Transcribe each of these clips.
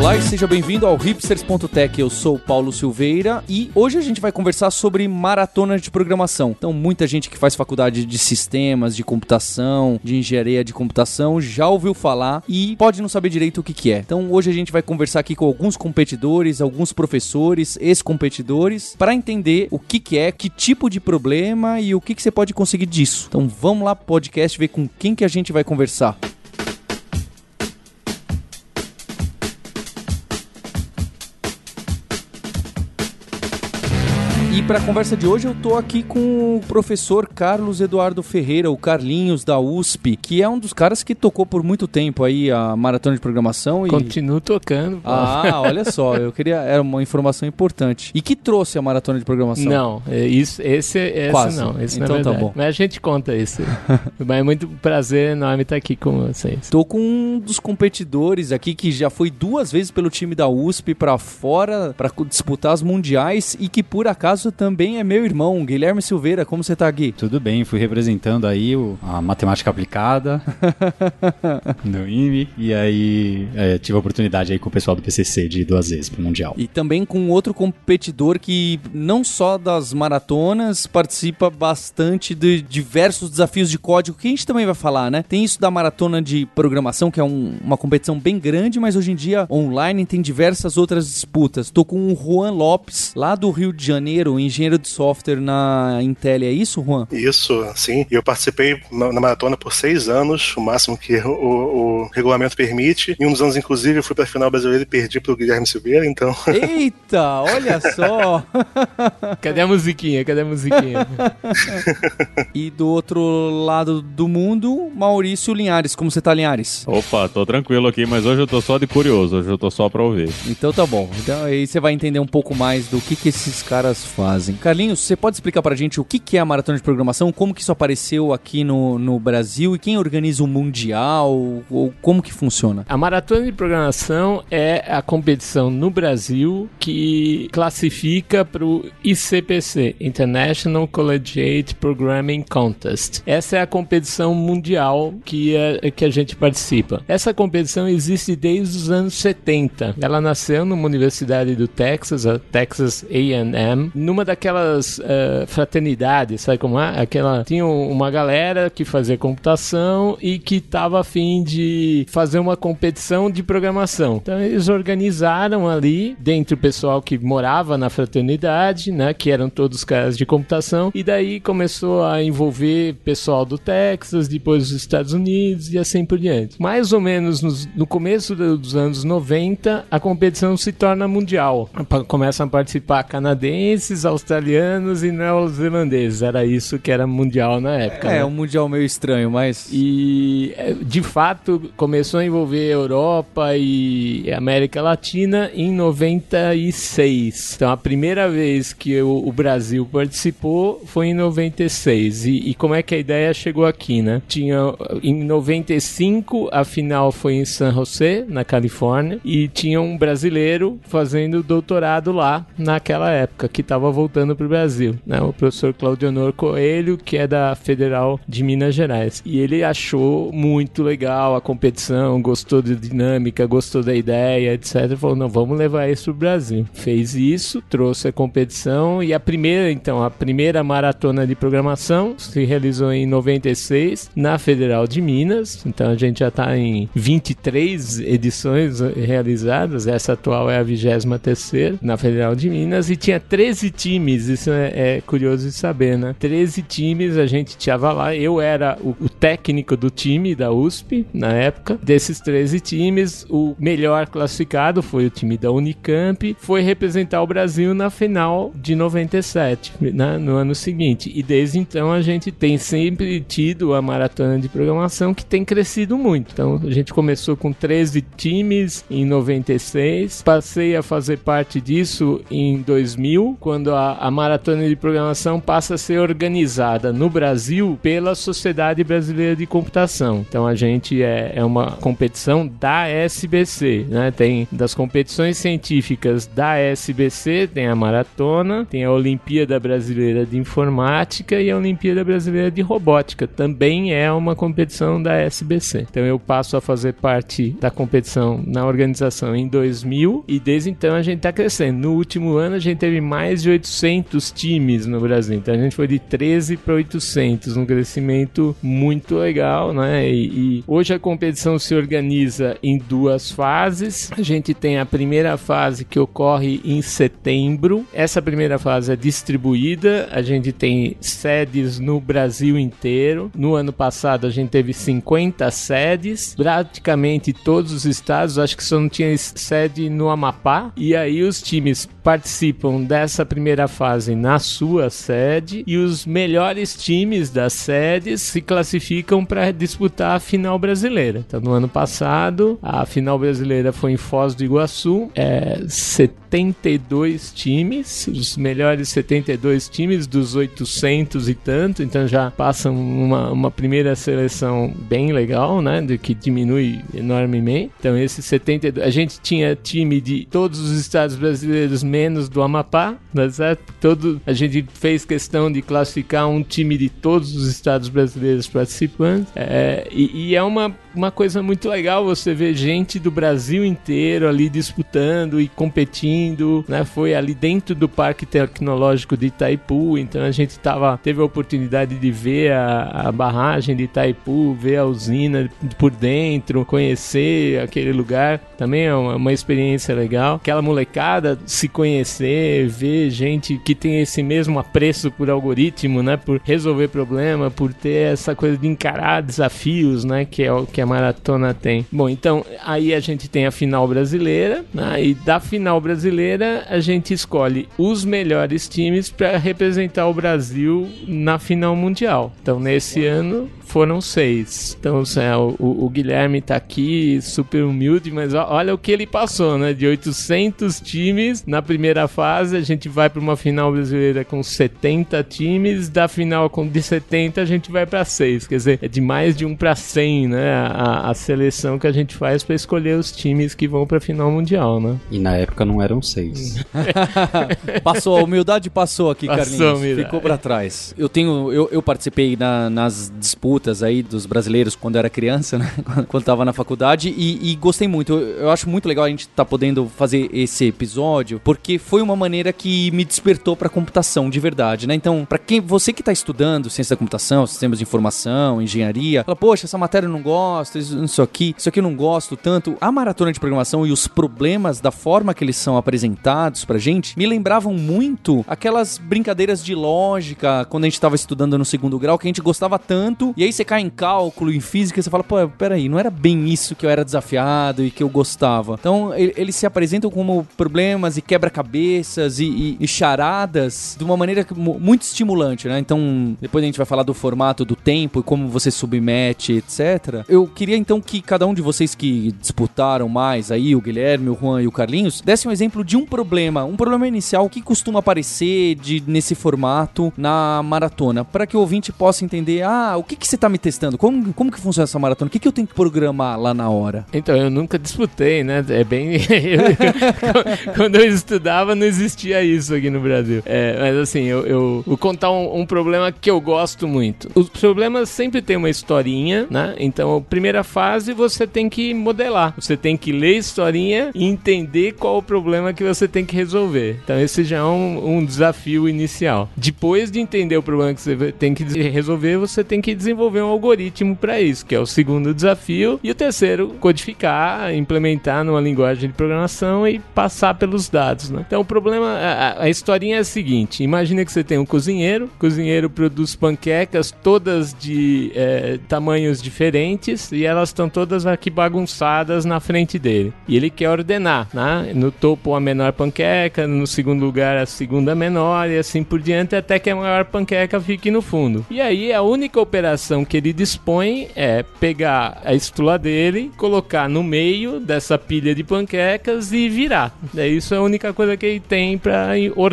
Olá e seja bem-vindo ao hipsters.tech. Eu sou Paulo Silveira e hoje a gente vai conversar sobre maratona de programação. Então, muita gente que faz faculdade de sistemas, de computação, de engenharia de computação já ouviu falar e pode não saber direito o que, que é. Então, hoje a gente vai conversar aqui com alguns competidores, alguns professores, ex-competidores, para entender o que, que é, que tipo de problema e o que, que você pode conseguir disso. Então, vamos lá pro podcast ver com quem que a gente vai conversar. Para a conversa de hoje eu tô aqui com o professor Carlos Eduardo Ferreira, o Carlinhos da USP, que é um dos caras que tocou por muito tempo aí a maratona de programação e Continuo tocando. pô. Ah, olha só, eu queria era uma informação importante. E que trouxe a maratona de programação? Não, é isso, esse, esse Quase. não, esse Então não é tá verdade. bom. Mas a gente conta esse. Mas é muito prazer enorme estar aqui com vocês. Tô com um dos competidores aqui que já foi duas vezes pelo time da USP pra fora pra disputar as mundiais e que por acaso também é meu irmão, Guilherme Silveira. Como você tá, Gui? Tudo bem, fui representando aí o- a matemática aplicada no IME e aí é, tive a oportunidade aí com o pessoal do PCC de ir duas vezes pro Mundial. E também com outro competidor que não só das maratonas, participa bastante de diversos desafios de código, que a gente também vai falar, né? Tem isso da maratona de programação, que é um- uma competição bem grande, mas hoje em dia online tem diversas outras disputas. Tô com o Juan Lopes, lá do Rio de Janeiro, engenheiro de software na Intel. É isso, Juan? Isso, sim. Eu participei na na maratona por seis anos, o máximo que o, o- o regulamento permite. Em um dos anos, inclusive, eu fui pra final brasileira e perdi pro Guilherme Silveira, então. Eita, olha só! Cadê a musiquinha? Cadê a musiquinha? E do outro lado do mundo, Maurício Linhares. Como você tá, Linhares? Opa, tô tranquilo aqui, mas hoje eu tô só de curioso, hoje eu tô só pra ouvir. Então tá bom. Então aí você vai entender um pouco mais do que, que esses caras fazem. Carlinhos, você pode explicar pra gente o que, é a maratona de programação, como que isso apareceu aqui no, no Brasil e quem organiza o Mundial, ou como que funciona? A maratona de programação é a competição no Brasil que classifica para o ICPC, International Collegiate Programming Contest. Essa é a competição mundial que a, que a gente participa. Essa competição existe desde os anos 70. Ela nasceu numa universidade do Texas, a Texas A&M, numa daquelas eh, fraternidades, sabe como é? Aquela tinha um- uma galera que fazia computação e que estava a fim de fazer uma competição de programação. Então eles organizaram ali dentro do pessoal que morava na fraternidade, né, que eram todos caras de computação, e daí começou a envolver pessoal do Texas, depois dos Estados Unidos e assim por diante. Mais ou menos nos- no começo do- dos anos 90, a competição se torna mundial. Começam a participar canadenses, australianos e neozelandeses. Era isso que era mundial na época. É, né? um Mundial meio estranho, mas... E é, de fato começou a envolver Europa e América Latina em 96. Então a primeira vez que o, o Brasil participou foi em 96. E, e como é que a ideia chegou aqui, né? Tinha em 95 a final foi em San José, na Califórnia, e tinha um brasileiro fazendo doutorado lá naquela época que estava voltando para o Brasil, né? O professor Claudionor Coelho, que é da Federal de Minas Gerais. E ele achou muito legal a competição, gostou da dinâmica, gostou da ideia, etc. Falou: não, vamos levar isso pro Brasil. Fez isso, trouxe a competição e a primeira, então, a primeira maratona de programação se realizou em 96 na Federal de Minas. Então a gente já está em 23 edições realizadas. Essa atual é a 23 na Federal de Minas e tinha 13 times. Isso é, é curioso de saber, né? 13 times, a gente tinha lá. Eu era o, o técnico do time da USP na época. Desses 13 times, o melhor classificado foi o time da Unicamp. Foi representar o Brasil na final de 97, né, no ano seguinte. E desde então a gente tem sempre tido a maratona de programação que tem crescido muito. Então a gente começou com 13 times em 96. Passei a fazer parte disso em 2000, quando quando a, a maratona de programação passa a ser organizada no Brasil pela Sociedade Brasileira de Computação. Então a gente é, é uma competição da SBC, né? Tem das competições científicas da SBC, tem a maratona, tem a Olimpíada Brasileira de Informática e a Olimpíada Brasileira de Robótica. Também é uma competição da SBC. Então eu passo a fazer parte da competição na organização em 2000 e desde então a gente está crescendo. No último ano a gente teve mais de 800 times no Brasil. Então a gente foi de 13 para 800, um crescimento muito legal, né? E, e hoje a competição se organiza em duas fases. A gente tem a primeira fase que ocorre em setembro. Essa primeira fase é distribuída. A gente tem sedes no Brasil inteiro. No ano passado a gente teve 50 sedes, praticamente todos os estados. Acho que só não tinha sede no Amapá. E aí os times participam dessa primeira fase na sua sede e os melhores times das sedes se classificam para disputar a final brasileira. Então, no ano passado, a final brasileira foi em Foz do Iguaçu, é 72 times, os melhores 72 times dos 800 e tanto, então já passam uma, uma primeira seleção bem legal, né, do que diminui enormemente. Então, esses 72, a gente tinha time de todos os estados brasileiros menos do Amapá, tá certo? Todo, a gente fez questão de classificar um time de todos os estados brasileiros participantes. É, e, e, é uma, uma coisa muito legal você ver gente do Brasil inteiro ali disputando e competindo, né? Foi ali dentro do Parque Tecnológico de Itaipu, então a gente tava, teve a oportunidade de ver a, a barragem de Itaipu, ver a usina por dentro, conhecer aquele lugar. Também é uma, uma experiência legal. Aquela molecada se conhecer, ver gente que tem esse mesmo apreço por algoritmo, né? Por resolver problema, por ter essa coisa de encarar desafios, né? Que é o que a maratona tem. Bom, então aí a gente tem a final brasileira, né? E da final brasileira a gente escolhe os melhores times para representar o Brasil na final mundial. Então nesse ano foram seis. Então, é, o, o, Guilherme tá aqui, super humilde, mas olha o que ele passou, né? De 800 times na primeira fase, a gente vai para uma final brasileira com 70 times, da final com de 70 a gente vai para 6. Quer dizer, é de mais de um para 100, né? A, a seleção que a gente faz para escolher os times que vão para a final mundial, né? E na época não eram seis. passou, a humildade passou aqui, passou, Carlinhos. Humildade. Ficou para trás. Eu tenho, eu, eu participei na, nas disputas aí dos brasileiros quando eu era criança, né? quando estava na faculdade e, e, gostei muito. Eu, eu, acho muito legal a gente estar tá podendo fazer esse episódio porque foi uma maneira que me despertou para computação de verdade, né? Então, para quem você que está estudando ciência da computação, sistemas de informação, engenharia, fala, poxa, essa matéria eu não gosto, isso aqui, isso aqui eu não gosto tanto. A maratona de programação e os problemas da forma que eles são apresentados pra gente me lembravam muito aquelas brincadeiras de lógica quando a gente estava estudando no segundo grau que a gente gostava tanto e aí você cai em cálculo, em física, você fala, pô, peraí, não era bem isso que eu era desafiado e que eu gostava. Então, ele, eles se apresentam como problemas e quebra-cabeças e, e, e, charadas de uma maneira muito estimulante, né? Então, depois a gente vai falar do formato, do tempo e como você submete, etc. Eu queria então que cada um de vocês que disputaram mais aí, o Guilherme, o Juan e o Carlinhos, desse um exemplo de um problema, um problema inicial que costuma aparecer de, nesse formato na maratona, para que o ouvinte possa entender, ah, o que, que você tá me testando? Como, como que funciona essa maratona? O que, que eu tenho que programar lá na hora? Então, eu nunca disputei, né? É bem. Quando eu estudava, não existia isso aqui no Brasil. É, mas assim, eu, eu vou contar um, um, problema que eu gosto muito. Os problemas sempre tem uma historinha, né? Então, primeira fase você tem que modelar. Você tem que ler a historinha e entender qual o problema que você tem que resolver. Então, esse já é um, um desafio inicial. Depois de entender o problema que você tem que resolver, você tem que desenvolver desenvolver um algoritmo para isso, que é o segundo desafio. E o terceiro, codificar, implementar numa linguagem de programação e passar pelos dados. Né? Então o problema, a, a historinha é a seguinte: imagine que você tem um cozinheiro, o cozinheiro produz panquecas todas de é, tamanhos diferentes e elas estão todas aqui bagunçadas na frente dele. E ele quer ordenar, né? No topo a menor panqueca, no segundo lugar a segunda menor e assim por diante até que a maior panqueca fique no fundo. E aí a única operação ação que ele dispõe é pegar a estula dele, colocar no meio dessa pilha de panquecas e virar. É isso é a única coisa que ele tem para ordenar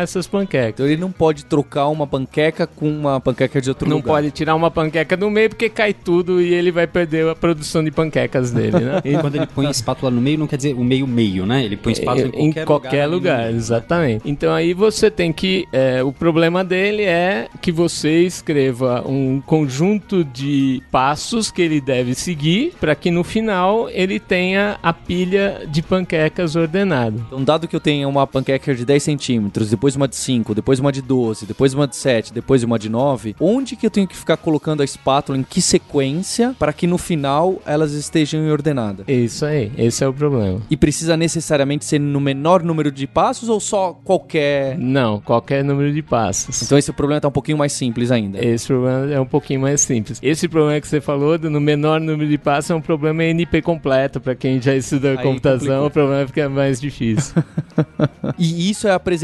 essas panquecas. Então ele não pode trocar uma panqueca com uma panqueca de outro Não lugar. pode tirar uma panqueca do meio porque cai tudo e ele vai perder a produção de panquecas dele, né? E quando ele põe a espátula no meio, não quer dizer o meio-meio, né? Ele põe a espátula em qualquer, em qualquer lugar, meio. exatamente. Então aí você tem que. é, o problema dele é que você escreva um conjunto de passos que ele deve seguir para que no final ele tenha a pilha de panquecas ordenada. Então, dado que eu tenha uma panqueca de 10 centímetros, depois uma de 5, depois uma de 12, depois uma de 7, depois uma de 9, onde que eu tenho que ficar colocando a espátula, em que sequência, para que no final elas estejam em ordenada? Isso aí, esse é o problema. E precisa necessariamente ser no menor número de passos ou só qualquer? Não, qualquer número de passos. Então esse problema tá um pouquinho mais simples ainda. Esse problema é um pouquinho mais simples. Esse problema que você falou, do no menor número de passos, é um problema NP completo. Para quem já estuda computação, complicou. o problema fica mais difícil. E isso é apresentado,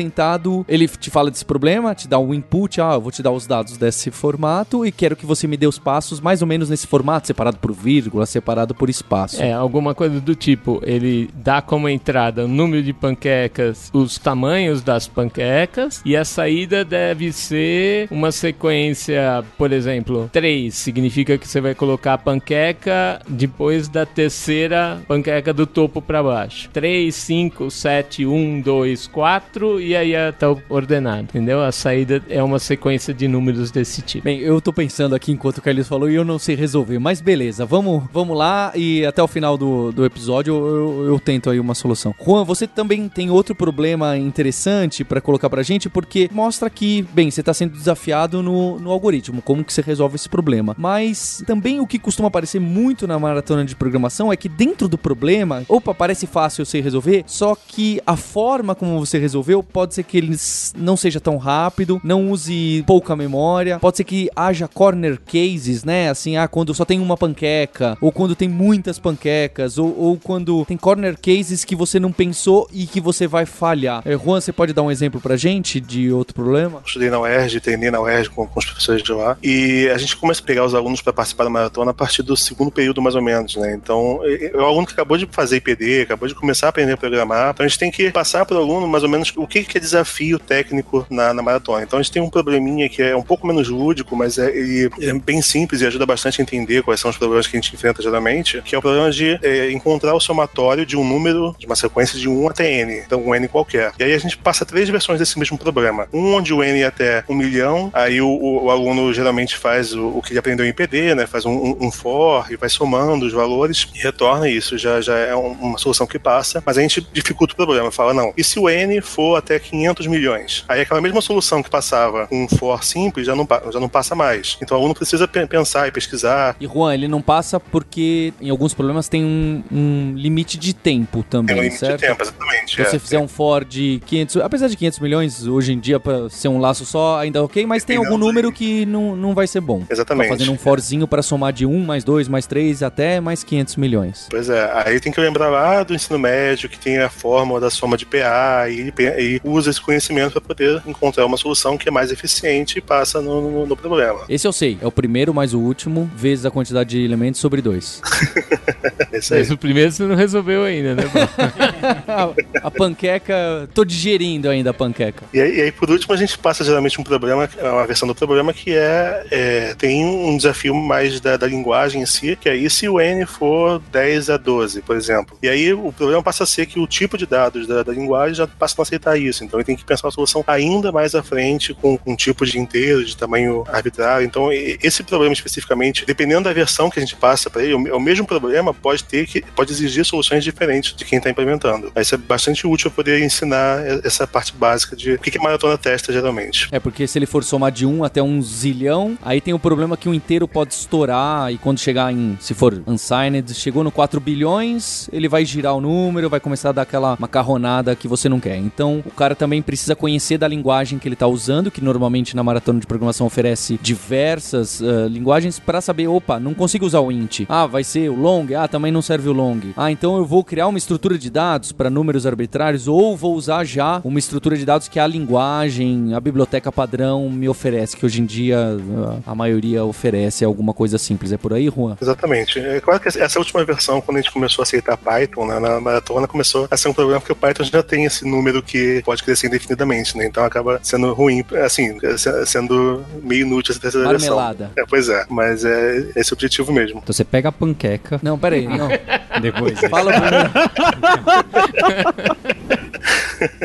ele te fala desse problema, te dá um input, ah, eu vou te dar os dados desse formato e quero que você me dê os passos mais ou menos nesse formato, separado por vírgula, separado por espaço. É, alguma coisa do tipo, ele dá como entrada o número de panquecas, os tamanhos das panquecas, e a saída deve ser uma sequência, por exemplo, 3 significa que você vai colocar a panqueca depois da terceira panqueca do topo para baixo. 3, 5, 7, 1, 2, 4 e aí tá ordenado, entendeu? A saída é uma sequência de números desse tipo. Bem, eu tô pensando aqui enquanto o Carlos falou e eu não sei resolver, mas beleza, vamos, vamos lá e até o final do, do episódio eu, eu- eu tento aí uma solução. Juan, você também tem outro problema interessante pra colocar pra gente, porque mostra que, bem, você tá sendo desafiado no, no algoritmo, como que você resolve esse problema. Mas também o que costuma aparecer muito na maratona de programação é que dentro do problema, opa, parece fácil eu sei resolver, só que a forma como você resolveu pode ser que ele não seja tão rápido, não use pouca memória, pode ser que haja corner cases, né? Assim, ah, quando só tem uma panqueca, ou quando tem muitas panquecas, ou, ou quando tem corner cases que você não pensou e que você vai falhar. Eh, Juan, você pode dar um exemplo pra gente de outro problema? estudei na UERJ, treinei na UERJ com, com os professores de lá. E a gente começa a pegar os alunos para participar da maratona a partir do segundo período, mais ou menos, né? Então, é é o aluno que acabou de fazer IPD, acabou de começar a aprender a programar. Então, a gente tem que passar para o aluno, mais ou menos, o que, que é desafio técnico na, na maratona. Então, a gente tem um probleminha que é um pouco menos lúdico, mas é, ele é bem simples e ajuda bastante a entender quais são os problemas que a gente enfrenta geralmente, que é o problema de é, encontrar o somatório de um número, de uma sequência de 1 até n. Então, um n qualquer. E aí a gente passa três versões desse mesmo problema. Um onde o n é até um milhão, aí o, o- o aluno geralmente faz o, o que ele aprendeu em PD, né? Faz um, um- um for e vai somando os valores e retorna isso. Já, já é um- uma solução que passa, mas a gente dificulta o problema. Fala, não, e se o n for até 500 milhões? Aí aquela mesma solução que passava com um for simples já não, já não passa mais. Então o aluno precisa pe- pensar e pesquisar. E Juan, ele não passa porque em alguns problemas tem um, um limite de tempo Tem também, um limite certo? de tempo, exatamente. Se você é. fizer um for de 500, apesar de 500 milhões hoje em dia pra ser um laço só, ainda ok, mas tem algum número que não, não vai ser bom. Exatamente. Tá fazendo um forzinho pra somar de 1 mais 2 mais 3 até mais 500 milhões. Pois é, aí tem que lembrar lá do ensino médio que tem a fórmula da soma de PA e, e usa esse conhecimento para poder encontrar uma solução que é mais eficiente e passa no, no- no problema. Esse eu sei, é o primeiro mais o último, vezes a quantidade de elementos sobre 2. É isso aí. Mas o primeiro você não resolveu ainda, né? a panqueca, tô digerindo ainda a panqueca. E aí, e aí, por último, a gente passa geralmente um problema, uma versão do problema que é, é, tem um desafio mais da, da linguagem em si, que é e se o n for 10 a 12, por exemplo. E aí o problema passa a ser que o tipo de dados da, da linguagem já passa a não aceitar isso. Então ele tem que pensar uma solução ainda mais à frente, com, com um tipo de inteiro, de tamanho arbitrário. Então esse problema especificamente, dependendo da versão que a gente passa para ele, o, o mesmo problema pode ter que pode exigir soluções diferentes de quem está implementando. Isso é bastante útil poder ensinar essa parte básica de o que que a maratona testa geralmente. É porque se ele for somar de 1 até um zilhão, aí tem o problema que o inteiro pode estourar e quando chegar em, se for unsigned, chegou no 4 bilhões, ele vai girar o número, vai começar a dar aquela macarronada que você não quer. Então, cara também precisa conhecer da linguagem que ele tá usando, que normalmente na maratona de programação oferece diversas ah, linguagens para saber, opa, não consigo usar o int. Ah, vai ser o long, ah, também não serve o long. Ah, então eu vou criar uma estrutura de dados para números arbitrários ou vou usar já uma estrutura de dados que a linguagem, a biblioteca padrão me oferece, que hoje em dia ah, a maioria maioria oferece alguma coisa simples. É por aí, Juan? Exatamente. É claro que essa última versão, quando a gente começou a aceitar Python, né, na maratona, começou a ser um problema porque o Python já tem esse número que pode crescer indefinidamente, né? Então acaba sendo ruim, assim, sendo meio inútil essa terceira Marmelada. É, pois é, mas é esse o objetivo mesmo. Então você pega a panqueca. Não, peraí, não. Depois. Fala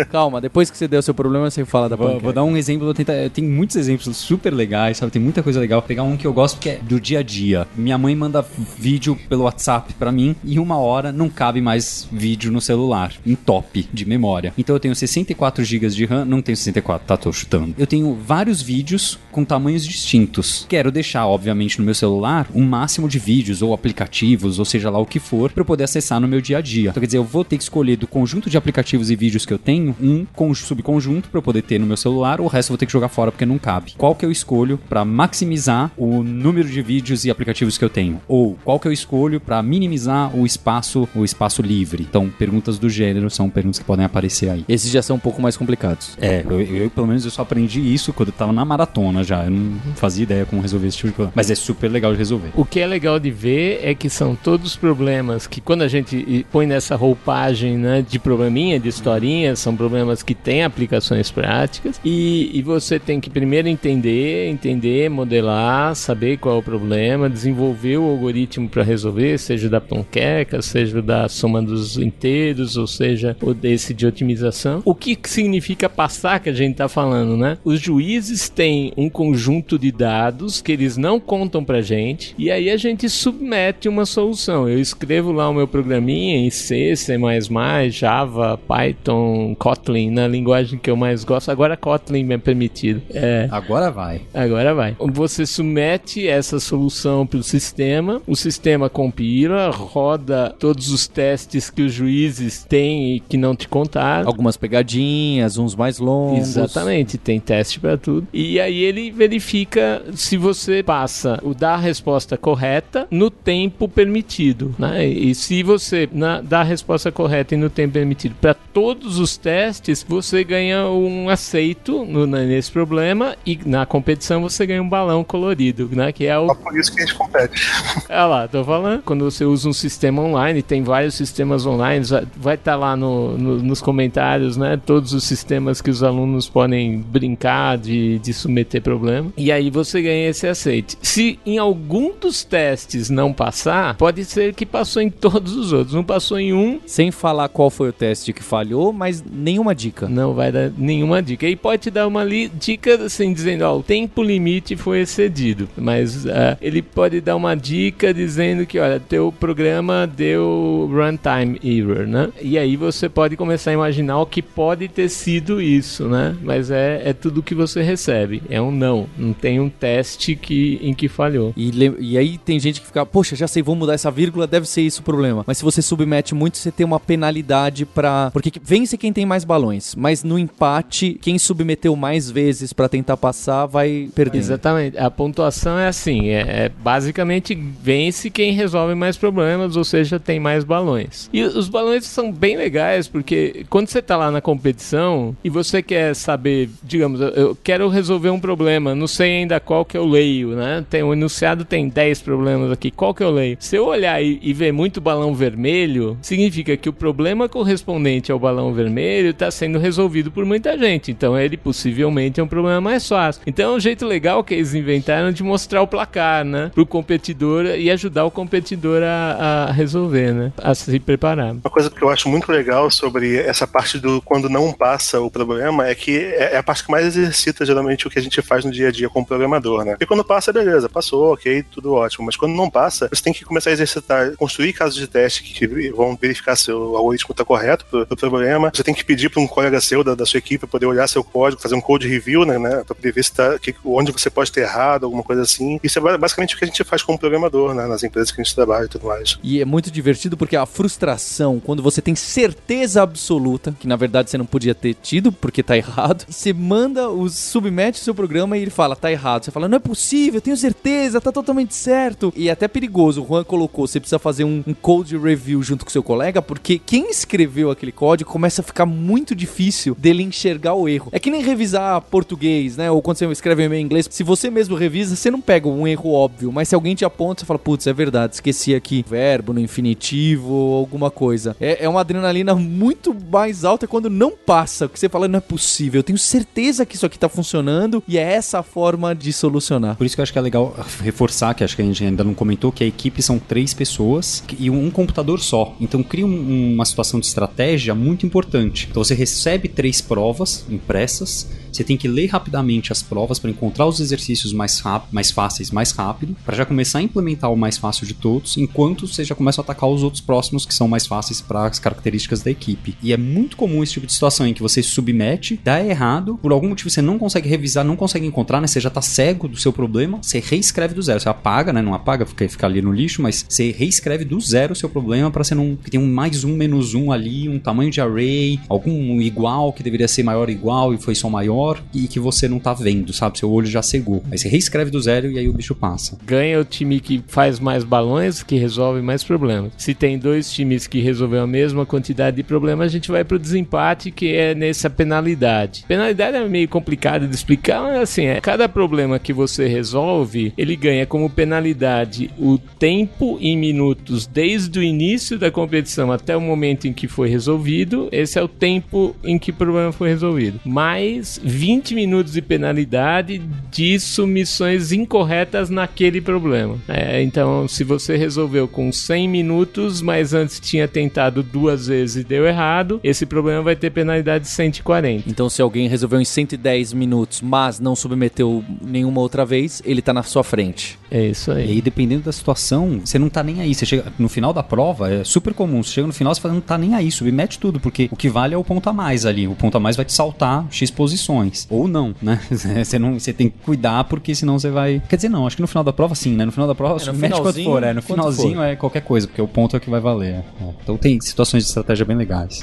Calma, depois que você deu o seu problema, você fala da Vou, panqueca. vou dar um exemplo, vou tentar. Tem muitos exemplos super legais, sabe? Tem muita coisa legal. Vou pegar um que eu gosto que é do dia a dia. Minha mãe manda vídeo pelo WhatsApp pra mim e uma hora não cabe mais vídeo no celular, em top de memória. Então eu tenho 64 GB de RAM, não tenho 64, tá? Tô chutando. Eu tenho vários vídeos com tamanhos distintos. Quero deixar, obviamente, no meu celular um máximo de vídeos ou aplicativos, ou seja lá o que for, pra eu poder acessar no meu dia a dia. Então quer dizer, eu vou ter que escolher do conjunto de aplicativos e vídeos que eu tenho um con- subconjunto pra eu poder ter no meu celular, o resto eu vou ter que jogar fora porque não cabe. Qual que eu escolho pra maximizar o número de vídeos e aplicativos que eu tenho? Ou qual que eu escolho pra minimizar o espaço, o espaço livre? Então, perguntas do gênero são perguntas que podem aparecer aí. Esses já são um pouco mais complicados. É, eu, eu, pelo menos eu só aprendi isso quando eu tava na maratona já. Eu não fazia ideia como resolver esse tipo de problema. Mas é super legal de resolver. O que é legal de ver é que são todos problemas que quando a gente põe nessa roupagem né, de probleminha, de historinha, são problemas que têm aplicações práticas e, e você tem que primeiro entender, entender, modelar, saber qual é o problema, desenvolver o algoritmo para resolver, seja da panqueca, seja da soma dos inteiros, ou seja, o desse de otimização. O que significa passar que a gente está falando, né? Os juízes têm um conjunto de dados que eles não contam pra gente e aí a gente submete uma solução. Eu escrevo lá o meu programinha em C, C++, Java, Python, Kotlin, na linguagem que eu mais gosto. Agora Kotlin é permitido. É, Agora vai. Agora vai. Você submete essa solução para o sistema, o sistema compila, roda todos os testes que os juízes têm e que não te contaram. Algumas pegadinhas, uns mais longos. Exatamente, tem teste para tudo. E aí ele verifica se você passa o dar a resposta correta no tempo permitido, né? E se você na, dá a resposta correta e no tempo permitido para todos os testes, você ganha um aceito no- nesse problema e na competição você ganha um balão colorido, né? Que é o Só por isso que a gente compete. Olha lá, tô falando. Quando você usa um sistema online, tem vários sistemas online, vai estar lá no, no- nos comentários, né? Todos os sistemas que os alunos podem brincar de, de submeter problema. E aí você ganha esse aceite. Se em algum dos testes não passar, pode ser que passou em todos os outros. Não passou em um, Sem falar qual foi o teste que falhou, mas nenhuma dica. não vai dar nenhuma dica. E pode te dar uma li- dica assim, dizendo, ó, o tempo limite foi excedido. Mas ah, ele pode dar uma dica dizendo que, olha, teu programa deu runtime error, né? E aí você pode começar a imaginar o que pode ter sido isso, né? Mas é, é tudo que você recebe. É um não. Não tem um teste que, em que falhou. E, le- e aí tem gente que fica, poxa, já sei, vou mudar essa vírgula, deve ser isso o problema. Mas se você submete muito, você tem uma penalidade pra. Porque que- vence quem tem mais balões. Mas no empate, quem submeteu mais vezes pra tentar passar vai perder. Exatamente. A pontuação é assim: é, é basicamente vence quem resolve mais problemas, ou seja, tem mais balões. E os balões são bem legais porque quando você tá lá na competição e você quer saber, digamos, eu- eu quero resolver um problema, não sei ainda qual que eu leio, né? Tem o enunciado tem 10 problemas aqui, qual que eu leio? Se eu olhar e, e ver muito balão vermelho, significa que o problema correspondente ao balão vermelho está sendo resolvido por muita gente. Então ele possivelmente é um problema mais fácil. Então é um jeito legal que eles inventaram de mostrar o placar, né? Pro competidor e ajudar o competidor a, a resolver, né? A se preparar. Uma coisa que eu acho muito legal sobre essa parte do quando não passa o problema é que é é a parte que mais exercita geralmente o que a gente faz no dia a dia como programador, né? Porque quando passa, beleza, passou, ok, tudo ótimo. Mas quando não passa, você tem que começar a exercitar, construir casos de teste que vão verificar se o algoritmo está correto pro, pro problema. Você tem que pedir para um colega seu da, da sua equipe poder olhar seu código, fazer um code review, né? né para poder ver se tá, que, onde você pode ter errado, alguma coisa assim. Isso é ba- basicamente o que a gente faz como programador, né? Nas empresas que a gente trabalha e tudo mais. E é muito divertido porque a frustração, quando você tem certeza absoluta, que na verdade você não podia ter tido porque tá errado, você manda, os, submete o seu programa e ele fala, tá errado. Você fala, não é possível, tenho certeza, tá totalmente certo. E é até perigoso, o Juan colocou, você precisa fazer um, um code review junto com seu colega, porque quem escreveu aquele código começa a ficar muito difícil dele enxergar o erro. É que nem revisar português, né? Ou quando você escreve em inglês, se você mesmo revisa, você não pega um erro óbvio, mas se alguém te aponta, você fala, putz, é verdade, esqueci aqui verbo no infinitivo alguma coisa. É, é uma adrenalina muito mais alta quando não passa, que você fala, não é possível, eu tenho certeza que isso aqui tá funcionando e é essa a forma de solucionar. Por isso que eu acho que é legal reforçar, que acho que a gente ainda não comentou, que a equipe são três pessoas e um computador só. Então cria um- uma situação de estratégia muito importante. Então você recebe três provas impressas, você tem que ler rapidamente as provas para encontrar os exercícios mais, mais fáceis mais rápido, para já começar a implementar o mais fácil de todos, enquanto você já começa a atacar os outros próximos que são mais fáceis para as características da equipe. E é muito comum esse tipo de situação em que você se submete, dá errado, por algum motivo você não consegue revisar, não consegue encontrar, né? Você já tá cego do seu problema, você reescreve do zero. Você apaga, né? Não apaga, fica, fica ali no lixo, mas você reescreve do zero o seu problema para você não. tem um mais um, menos um ali, um tamanho de array, algum igual que deveria ser maior ou igual e foi só maior, e que você não tá vendo, sabe? Seu olho já cegou. Aí você reescreve do zero e aí o bicho passa. Ganha o time que faz mais balões, que resolve mais problemas. Se tem dois times que resolveram a mesma quantidade de problemas, a gente vai pro desempate, que é nessa penalidade. Penalidade é meio complicado de explicar, mas assim, é, cada problema que você resolve, ele ganha como penalidade o tempo em minutos desde o início da competição até o momento em que foi resolvido. Esse é o tempo em que o problema foi resolvido. Mais 20 minutos de penalidade de submissões incorretas naquele problema. É, então, se você resolveu com 100 minutos, mas antes tinha tentado duas vezes e deu errado, esse problema vai ter penalidade de 140. Então, se alguém resolveu em 110 minutos, mas não submeteu nenhuma outra vez, ele tá na sua frente. É isso E aí. aí, dependendo da situação, você não tá nem aí. Você chega no final da prova, é super comum. Você chega no final, você fala, não tá nem aí, submete tudo, porque o que vale é o ponto a mais ali. O ponto a mais vai te saltar X posições. Ou não, né? Você, não, você tem que cuidar, porque senão você vai. Quer dizer, não, acho que no final da prova sim, né? No final da prova, no submete quanto for. É, no finalzinho for. é qualquer coisa, porque o ponto é o que vai valer. É. Então tem situações de estratégia bem legais.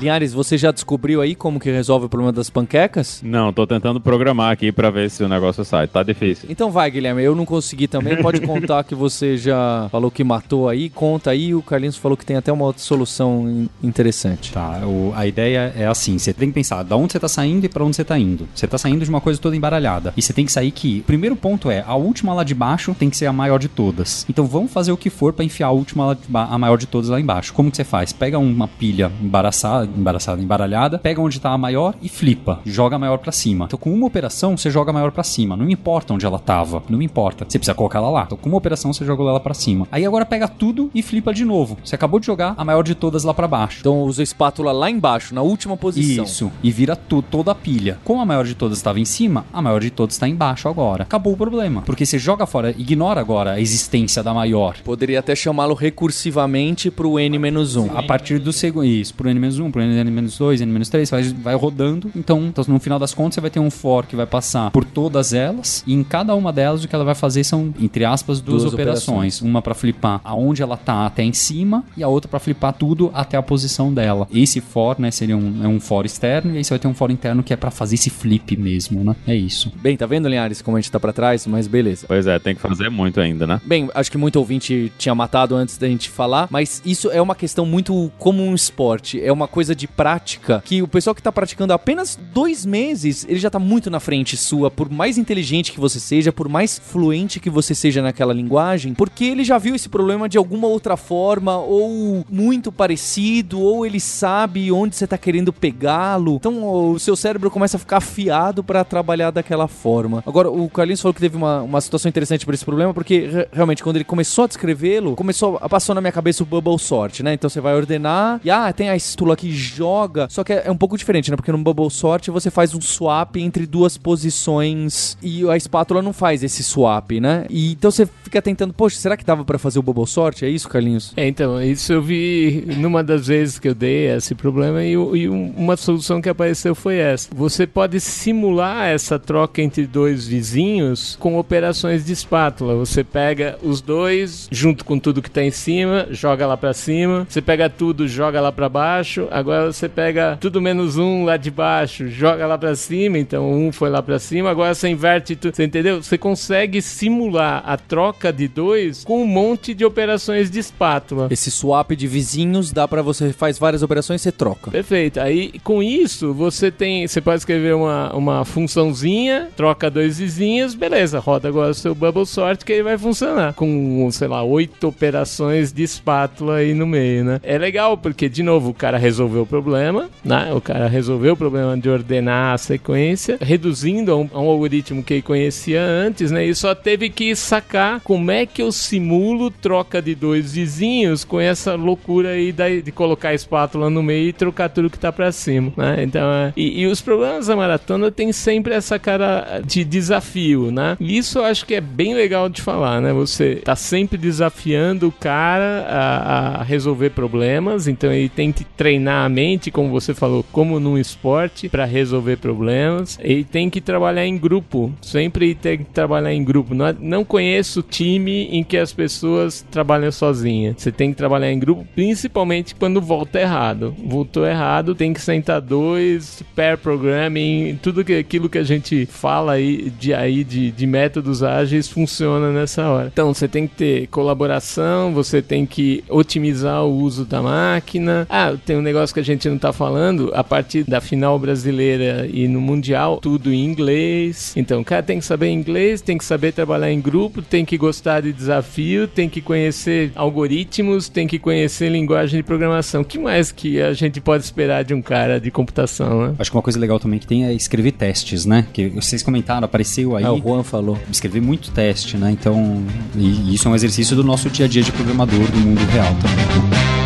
Linhares, você já descobriu aí como que resolve o problema das panquecas? Não, tô tentando programar aqui pra ver se o negócio sai. Tá difícil. Então vai, Guilherme, eu não consegui também. Pode contar que você já falou que matou aí, conta aí. O Carlinhos falou que tem até uma outra solução in- interessante. Tá, o- a ideia é assim, você tem que pensar da onde você tá saindo e pra onde você tá indo. Você tá saindo de uma coisa toda embaralhada. E você tem que sair que, o primeiro ponto é, a última lá de baixo tem que ser a maior de todas. Então vamos fazer o que for pra enfiar a última lá de ba- a maior de todas lá embaixo. Como que você faz? Pega uma pilha embaraçada, embaraçada, embaralhada, pega onde tá a maior e flipa. Joga a maior pra cima. Então com uma operação você joga a maior pra cima. Não importa onde ela tava, não importa. Você precisa colocar ela lá. Então com uma operação você jogou ela pra cima. Aí agora pega tudo e flipa de novo. Você acabou de jogar a maior de todas lá pra baixo. Então usa a espátula lá embaixo, na última posição. Isso, e vira tu, toda a pilha. Como a maior de todas estava em cima, a maior de todas está embaixo agora. Acabou o problema. Porque você joga fora, ignora agora a existência da maior. Poderia até chamá-lo recursivamente pro N-1. A partir do segundo. Isso, pro N-1, pro N-2, N-3, vai, vai rodando. Então, então, no final das contas, você vai ter um for que vai passar por todas elas. E em cada uma delas, o que ela vai fazer são, entre aspas, duas, Duas operações. Uma para flipar aonde ela tá até em cima, e a outra para flipar tudo até a posição dela. Esse for, né, seria um, é um for externo, e aí você vai ter um for interno que é para fazer esse flip mesmo, né? É isso. Bem, tá vendo, Linhares, como a gente tá pra trás? Mas beleza. Pois é, tem que fazer muito ainda, né? Bem, acho que muito ouvinte tinha matado antes da gente falar, mas isso é uma questão muito como um esporte. É uma coisa de prática que o pessoal que tá praticando há apenas dois meses, ele já tá muito na frente sua, por mais inteligente que você seja, por mais fluente que você seja naquela linguagem, porque ele já viu esse problema de alguma outra forma, ou muito parecido, ou ele sabe onde você tá querendo pegá-lo. Então o seu cérebro começa a ficar afiado pra trabalhar daquela forma. Agora, o Carlinhos falou que teve uma, uma situação interessante pra esse problema, porque re- realmente quando ele começou a descrevê-lo, começou a passou na minha cabeça o Bubble Sort, né? Então você vai ordenar e ah, tem a estula joga, só que é, é um pouco diferente, né? Porque no Bubble Sort você faz um swap entre duas posições e a espátula não faz esse swap, né? E então você fica tentando, poxa, será que dava pra fazer o Bubble Sort? É isso, Carlinhos? É, então, isso eu vi numa das vezes que eu dei esse problema e, e um- uma solução que apareceu foi essa. Você pode simular essa troca entre dois vizinhos com operações de espátula. Você pega os dois junto com tudo que tá em cima, joga lá pra cima. Você pega tudo, joga lá pra baixo. Agora você pega tudo menos um lá de baixo, joga lá pra cima, então um foi lá pra cima, agora você inverte tudo. Você entendeu? Você consegue simular a troca de dois com um monte de operações de espátula. Esse swap de vizinhos dá pra você faz várias operações e você troca. Perfeito. Aí, com isso, você tem. Você pode escrever uma, uma funçãozinha, troca dois vizinhos, beleza, roda agora o seu bubble sort que ele vai funcionar. Com, sei lá, oito operações de espátula aí no meio, né? É legal, porque, de novo, o cara resolveu o problema, né? O cara resolveu o problema de ordenar a sequência, reduzindo a um, a um algoritmo que ele conhecia antes, né? E só teve que sacar como é que eu simulo troca de dois vizinhos com essa loucura aí de colocar a espátula no meio e trocar tudo que tá pra cima, né? Então, é, e, e os problemas da maratona tem sempre essa cara de desafio, né? E isso eu acho que é bem legal de falar, né? Você tá sempre desafiando o cara a, a resolver problemas, então ele tem que treinar a mente, como você falou, como num esporte, para resolver problemas. Ele tem que trabalhar em grupo, sempre tem que trabalhar em grupo. Não, não conheço time em que as pessoas trabalham sozinhas. Você tem que trabalhar em grupo, principalmente quando volta errado. Voltou errado, tem que sentar dois, pair programming, tudo que, aquilo que a gente fala aí de, aí de, de métodos ágeis funciona nessa hora. Então você tem que ter colaboração, você tem que otimizar o uso da máquina. Ah, tem um negócio que a gente não tá falando, a partir da final brasileira e no mundial, tudo em inglês. Então, o cara tem que saber inglês, tem que saber trabalhar em grupo, tem que gostar de desafio, tem que conhecer algoritmos, tem que conhecer linguagem de programação. O que mais que a gente pode esperar de um cara de computação, né? Acho que uma coisa legal também que tem é escrever testes, né? Que vocês comentaram, apareceu aí. É, o Juan falou. Escrever muito teste, né? Então, e isso é um exercício do nosso dia a dia de programador do mundo real também.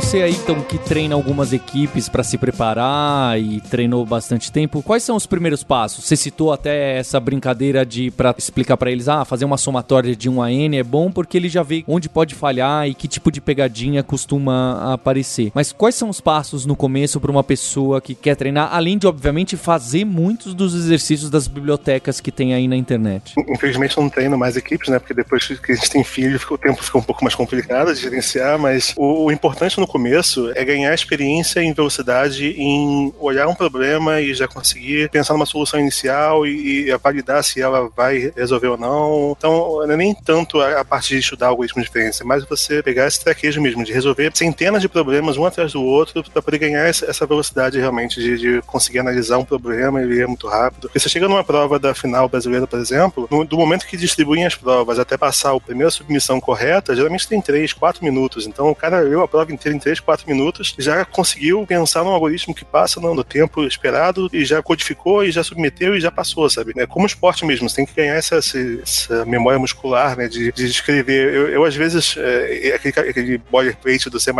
Você aí então que treina algumas equipes pra se preparar e treinou bastante tempo, quais são os primeiros passos? Você citou até essa brincadeira de para explicar pra eles, ah, fazer uma somatória de 1 a n é bom porque ele já vê onde pode falhar e que tipo de pegadinha costuma aparecer. Mas quais são os passos no começo pra uma pessoa que quer treinar, além de obviamente fazer muitos dos exercícios das bibliotecas que tem aí na internet? Infelizmente eu não treino mais equipes, né? Porque depois que a gente tem filho, o tempo fica um pouco mais complicado de gerenciar, mas o, o importante no começo é ganhar experiência em velocidade, em olhar um problema e já conseguir pensar numa solução inicial e, e validar se ela vai resolver ou não. Então, não é nem tanto a, a parte de estudar algoritmos diferentes, é mais você pegar esse traquejo mesmo, de resolver centenas de problemas um atrás do outro para poder ganhar essa, velocidade realmente de, de, conseguir analisar um problema e ler muito rápido. Porque você chega numa prova da final brasileira, por exemplo, no, do momento que distribuem as provas até passar a primeira submissão correta, geralmente tem 3, 4 minutos. Então o cara leu a prova inteira 3, 4 minutos, já conseguiu pensar num algoritmo que passa no tempo esperado e já codificou e já submeteu e já passou, sabe? É como esporte mesmo, você tem que ganhar essa, essa memória muscular, né, de, de escrever. Eu, eu às vezes, é, aquele, aquele boilerplate do C++,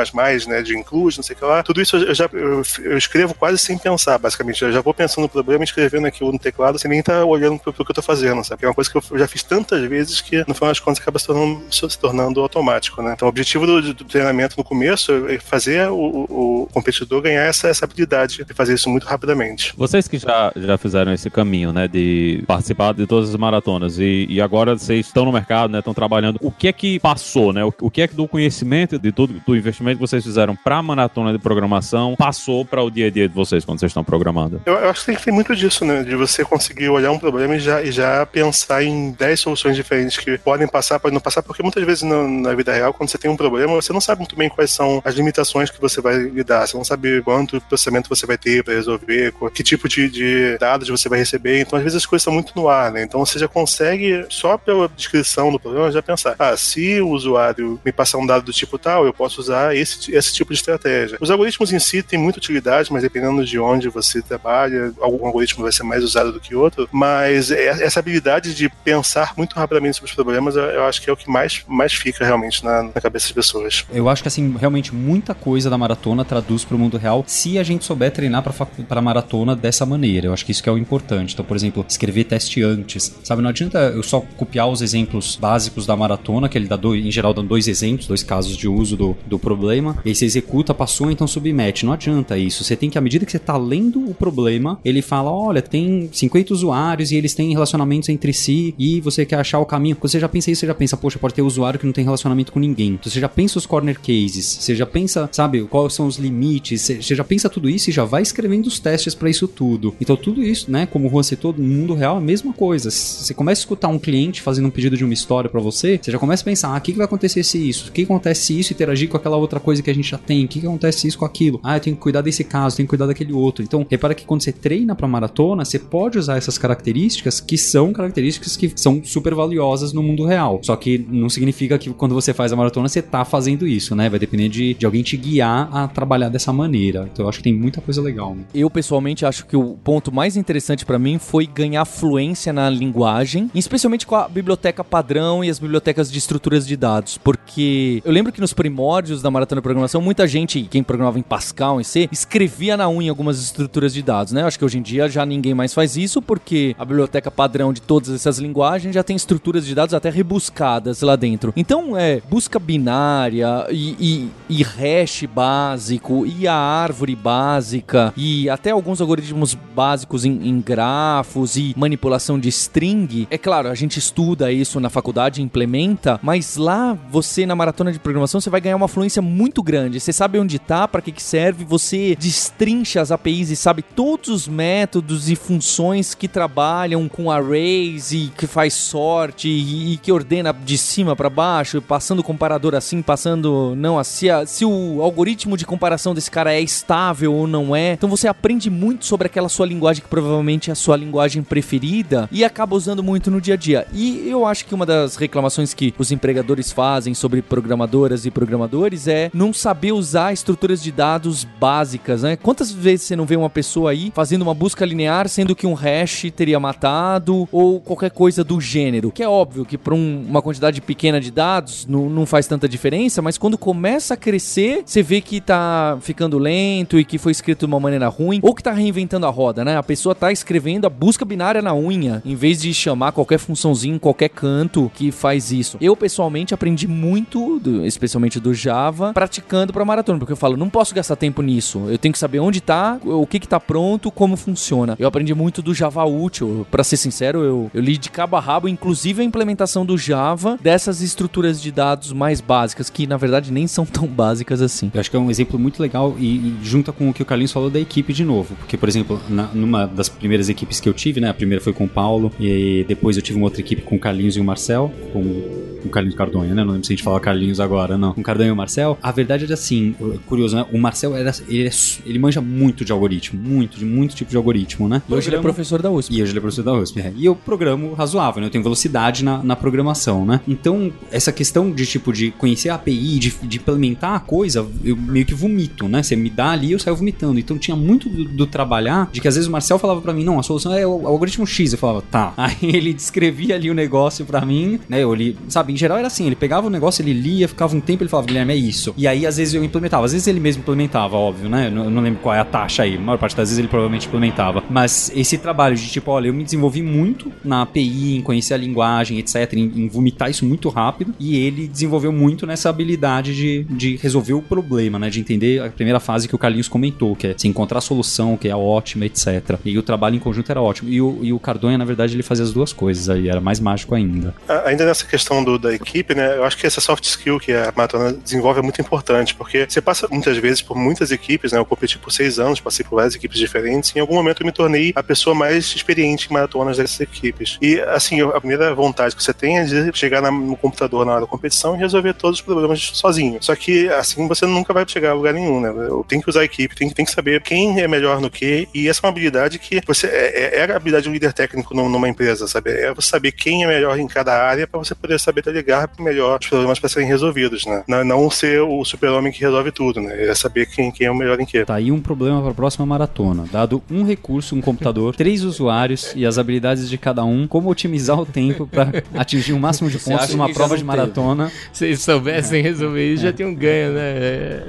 né, de include, não sei o que lá, tudo isso eu já eu, eu escrevo quase sem pensar, basicamente. Eu já vou pensando no problema, escrevendo aquilo no teclado, sem nem estar tá olhando pro, pro que eu tô fazendo, sabe? É uma coisa que eu já fiz tantas vezes que, no final das contas, acaba se tornando, se tornando automático, né? Então, o objetivo do, do treinamento no começo é fazer o, o, competidor ganhar essa, essa habilidade de fazer isso muito rapidamente. Vocês que já, já fizeram esse caminho, né, de participar de todas as maratonas e, e agora vocês estão no mercado, né, estão trabalhando, o que é que passou, né, o, o que é que do conhecimento de todo do investimento que vocês fizeram para a maratona de programação passou para o dia a dia de vocês quando vocês estão programando? Eu, eu, acho que tem ter muito disso, né, de você conseguir olhar um problema e já, e já pensar em 10 soluções diferentes que podem passar, podem não passar, porque muitas vezes na, na vida real, quando você tem um problema, você não sabe muito bem quais são as limitações que você vai lidar. Você não sabe quanto processamento você vai ter para resolver, que tipo de, de, dados você vai receber. Então, às vezes, as coisas estão muito no ar, né? Então, você já consegue, só pela descrição do problema, já pensar: ah, se o usuário me passar um dado do tipo tal, eu posso usar esse, esse tipo de estratégia. Os algoritmos em si têm muita utilidade, mas dependendo de onde você trabalha, algum algoritmo vai ser mais usado do que outro. Mas é, essa habilidade de pensar muito rapidamente sobre os problemas, eu acho que é o que mais, mais fica realmente na, na cabeça das pessoas. Eu acho que, assim, realmente realmente muita coisa da maratona traduz para o mundo real se a gente souber treinar para maratona dessa maneira. Eu acho que isso que é o importante. Então, por exemplo, escrever teste antes. Sabe, não adianta eu só copiar os exemplos básicos da maratona, que ele dá dois, em geral dão dois exemplos, dois casos de uso do, do problema, e aí você executa, passou, então submete. Não adianta isso. Você tem que, à medida que você está lendo o problema, ele fala: olha, tem 50 usuários e eles têm relacionamentos entre si e você quer achar o caminho. Você já pensa isso, você já pensa, poxa, pode ter usuário que não tem relacionamento com ninguém. Então você já pensa os corner cases, você já pensa, sabe, quais são os limites, você já pensa tudo isso e já vai escrevendo os testes para isso tudo. Então tudo isso, né, como o Juan citou, no mundo real é a mesma coisa. Você começa a escutar um cliente fazendo um pedido de uma história para você, você já começa a pensar, ah, o que, que vai acontecer se isso? O que acontece se isso interagir com aquela outra coisa que a gente já tem? O que, que acontece se isso com aquilo? Ah, eu tenho que cuidar desse caso, tenho que cuidar daquele outro. Então, repara que quando você treina para maratona, você pode usar essas características que são características que são super valiosas no mundo real. Só que não significa que quando você faz a maratona você tá fazendo isso, né? Vai depender de, de alguém te guiar a trabalhar dessa maneira. Então eu acho que tem muita coisa legal. Né? Eu pessoalmente acho que o ponto mais interessante para mim foi ganhar fluência na linguagem, especialmente com a biblioteca padrão e as bibliotecas de estruturas de dados, porque eu lembro que nos primórdios da maratona de programação, muita gente, quem programava em Pascal, em C, escrevia na unha algumas estruturas de dados, né? Eu acho que hoje em dia já ninguém mais faz isso, porque a biblioteca padrão de todas essas linguagens já tem estruturas de dados até rebuscadas lá dentro. Então, é busca binária e, e, e hash básico e a árvore básica e até alguns algoritmos básicos em, em grafos e manipulação de string. É claro, a gente estuda isso na faculdade, implementa, mas lá você na maratona de programação você vai ganhar uma fluência muito grande. Você sabe onde tá, para que que serve, você destrincha as APIs e sabe todos os métodos e funções que trabalham com arrays e que faz sorte e, e que ordena de cima para baixo, passando comparador assim, passando não assim, se o algoritmo de comparação desse cara é estável ou não é. Então você aprende muito sobre aquela sua linguagem que provavelmente é a sua linguagem preferida e acaba usando muito no dia a dia. E eu acho que uma das reclamações que os empregadores fazem sobre programadoras e programadores é não saber usar estruturas de dados básicas, né? Quantas vezes você não vê uma pessoa aí fazendo uma busca linear sendo que um hash teria matado ou qualquer coisa do gênero? Que é óbvio que para um, uma quantidade pequena de dados não, não faz tanta diferença, mas quando começa a crescer, você vê que tá ficando lento e que foi escrito de uma maneira ruim ou que tá reinventando a roda, né? A pessoa tá escrevendo a busca binária na unha em vez de chamar qualquer funçãozinho, qualquer canto que faz isso. Eu pessoalmente aprendi muito, do, especialmente do Java, praticando para maratona, porque eu falo, não posso gastar tempo nisso. Eu tenho que saber onde tá, o que que tá pronto, como funciona. Eu aprendi muito do Java útil. Para ser sincero, eu, eu li de cabo a rabo, inclusive a implementação do Java dessas estruturas de dados mais básicas, que na verdade nem são tão básicas assim. Eu acho que é um exemplo muito legal e, e junta com o que o Carlinhos falou da equipe de novo. Porque, por exemplo, na, numa das primeiras equipes que eu tive, né? A primeira foi com o Paulo, e depois eu tive uma outra equipe com o Carlinhos e o Marcel, com o Carlinhos Cardonha, né? Não lembro se a gente fala Carlinhos agora, não. Com o Cardonha e o Marcel. A verdade era assim, curioso, né? O Marcel era, ele, é, ele manja muito de algoritmo, muito, de muito tipo de algoritmo, né? E hoje ele é professor da USP. E hoje ele é professor da USP, é. E eu programo razoável, né? Eu tenho velocidade na, na programação, né? Então, essa questão de tipo de conhecer a API, de, de implementar coisa, eu meio que vomito, né? Você me dá ali, eu saio vomitando. Então tinha muito do, do trabalhar de que às vezes o Marcel falava para mim, não, a solução é o, o, algoritmo X. Eu falava, tá. Aí ele descrevia ali o negócio para mim, né? Eu li, sabe, em geral era assim, ele pegava o negócio, ele lia, ficava um tempo, ele falava, Guilherme, é isso. E aí às vezes eu implementava, às vezes ele mesmo implementava, óbvio, né? Eu não, eu não lembro qual é a taxa aí, a maior parte das vezes ele provavelmente implementava. Mas esse trabalho de tipo, olha, eu me desenvolvi muito na API, em conhecer a linguagem, etc, em, em vomitar isso muito rápido, e ele desenvolveu muito nessa habilidade de, de resolver o problema, né? De entender a primeira fase que o Carlinhos comentou, que é se encontrar a solução, que é ótima, etc. E o trabalho em conjunto era ótimo. E o, e o Cardonha, na verdade, ele fazia as duas coisas aí, era mais mágico ainda. Ainda nessa questão do, da equipe, né? Eu acho que essa soft skill que a maratona desenvolve é muito importante, porque você passa muitas vezes por muitas equipes, né? Eu competi por seis anos, passei por várias equipes diferentes, e em algum momento eu me tornei a pessoa mais experiente em maratonas dessas equipes. E, assim, a primeira vontade que você tem é de chegar na, no computador na hora da competição e resolver todos os problemas sozinho. Só que, assim, você nunca vai chegar a lugar nenhum, né? Eu tenho que usar a equipe, tem, tem que saber quem é melhor no que, e essa é uma habilidade que você é, é, é a habilidade de um líder técnico numa empresa, sabe? É você saber quem é melhor em cada área para você poder saber para ligar melhor os problemas para serem resolvidos, né? Não, não ser o super-homem que resolve tudo, né? É saber quem, quem é o melhor em quê. Tá aí um problema para a próxima maratona. Dado um recurso, um computador, três usuários e as habilidades de cada um, como otimizar o tempo para atingir o máximo de pontos numa prova de teve? maratona. Se eles soubessem resolver isso, já tinham ganho, né? É.